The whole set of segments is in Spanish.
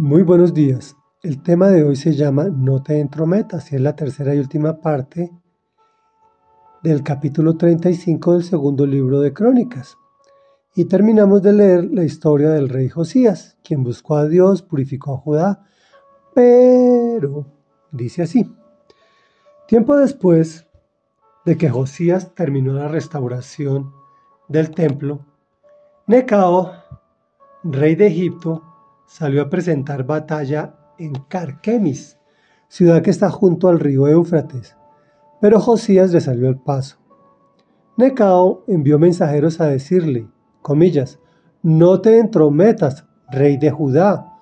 Muy buenos días. El tema de hoy se llama No te entrometas y es la tercera y última parte del capítulo 35 del segundo libro de Crónicas. Y terminamos de leer la historia del rey Josías, quien buscó a Dios, purificó a Judá, pero dice así. Tiempo después de que Josías terminó la restauración del templo, Necao, rey de Egipto, salió a presentar batalla en Carquemis, ciudad que está junto al río Éufrates, pero Josías le salió al paso. Necao envió mensajeros a decirle, comillas, no te entrometas, rey de Judá,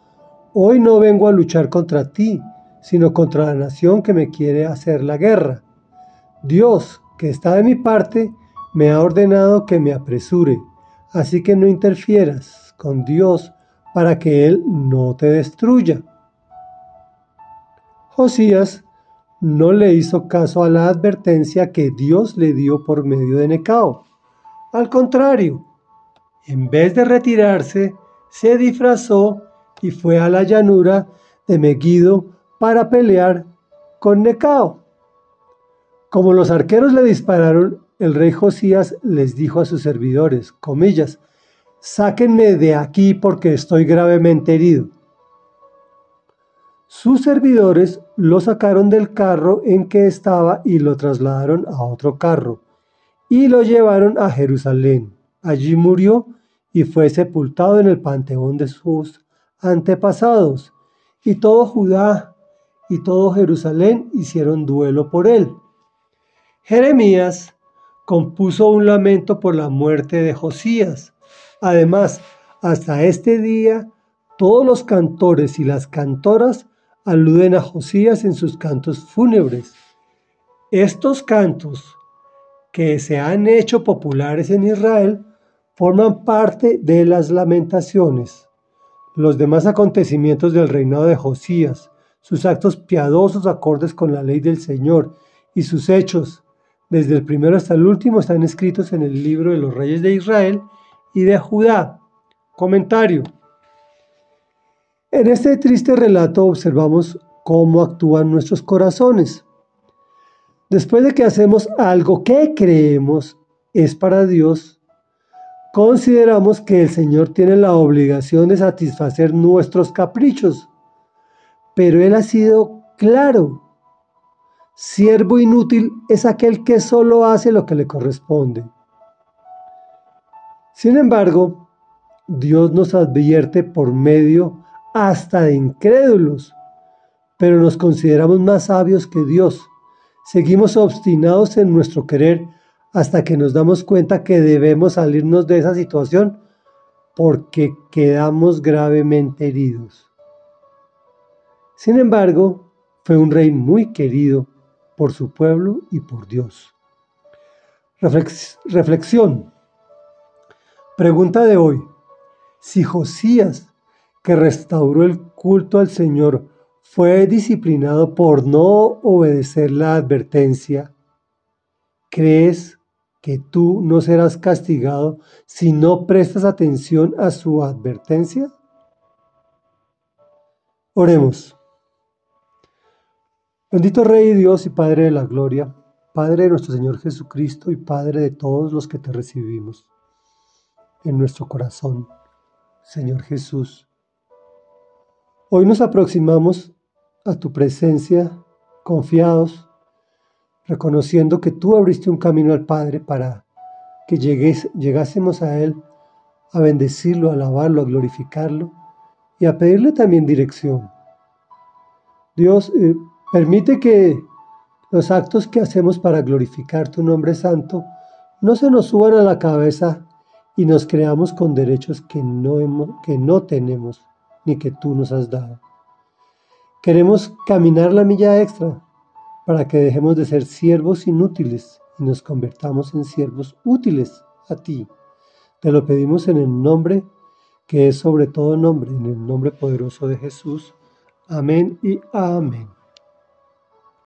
hoy no vengo a luchar contra ti, sino contra la nación que me quiere hacer la guerra. Dios, que está de mi parte, me ha ordenado que me apresure, así que no interfieras con Dios para que Él no te destruya. Josías no le hizo caso a la advertencia que Dios le dio por medio de Necao. Al contrario, en vez de retirarse, se disfrazó y fue a la llanura de Megiddo para pelear con Necao. Como los arqueros le dispararon, el rey Josías les dijo a sus servidores, comillas, sáquenme de aquí porque estoy gravemente herido. Sus servidores lo sacaron del carro en que estaba y lo trasladaron a otro carro y lo llevaron a Jerusalén. Allí murió y fue sepultado en el panteón de sus antepasados. Y todo Judá y todo Jerusalén hicieron duelo por él. Jeremías compuso un lamento por la muerte de Josías Además, hasta este día, todos los cantores y las cantoras aluden a Josías en sus cantos fúnebres. Estos cantos, que se han hecho populares en Israel, forman parte de las lamentaciones. Los demás acontecimientos del reinado de Josías, sus actos piadosos acordes con la ley del Señor y sus hechos, desde el primero hasta el último, están escritos en el libro de los reyes de Israel y de Judá. Comentario. En este triste relato observamos cómo actúan nuestros corazones. Después de que hacemos algo que creemos es para Dios, consideramos que el Señor tiene la obligación de satisfacer nuestros caprichos. Pero Él ha sido claro. Siervo inútil es aquel que solo hace lo que le corresponde. Sin embargo, Dios nos advierte por medio hasta de incrédulos, pero nos consideramos más sabios que Dios. Seguimos obstinados en nuestro querer hasta que nos damos cuenta que debemos salirnos de esa situación porque quedamos gravemente heridos. Sin embargo, fue un rey muy querido por su pueblo y por Dios. reflexión. Pregunta de hoy. Si Josías, que restauró el culto al Señor, fue disciplinado por no obedecer la advertencia, ¿crees que tú no serás castigado si no prestas atención a su advertencia? Oremos. Bendito Rey Dios y Padre de la Gloria, Padre de nuestro Señor Jesucristo y Padre de todos los que te recibimos en nuestro corazón, Señor Jesús. Hoy nos aproximamos a tu presencia confiados, reconociendo que tú abriste un camino al Padre para que llegásemos a Él a bendecirlo, a alabarlo, a glorificarlo y a pedirle también dirección. Dios, eh, permite que los actos que hacemos para glorificar tu nombre santo no se nos suban a la cabeza y nos creamos con derechos que no, que no tenemos ni que tú nos has dado. Queremos caminar la milla extra para que dejemos de ser siervos inútiles y nos convertamos en siervos útiles a ti. Te lo pedimos en el nombre que es sobre todo nombre, en el nombre poderoso de Jesús. Amén y amén.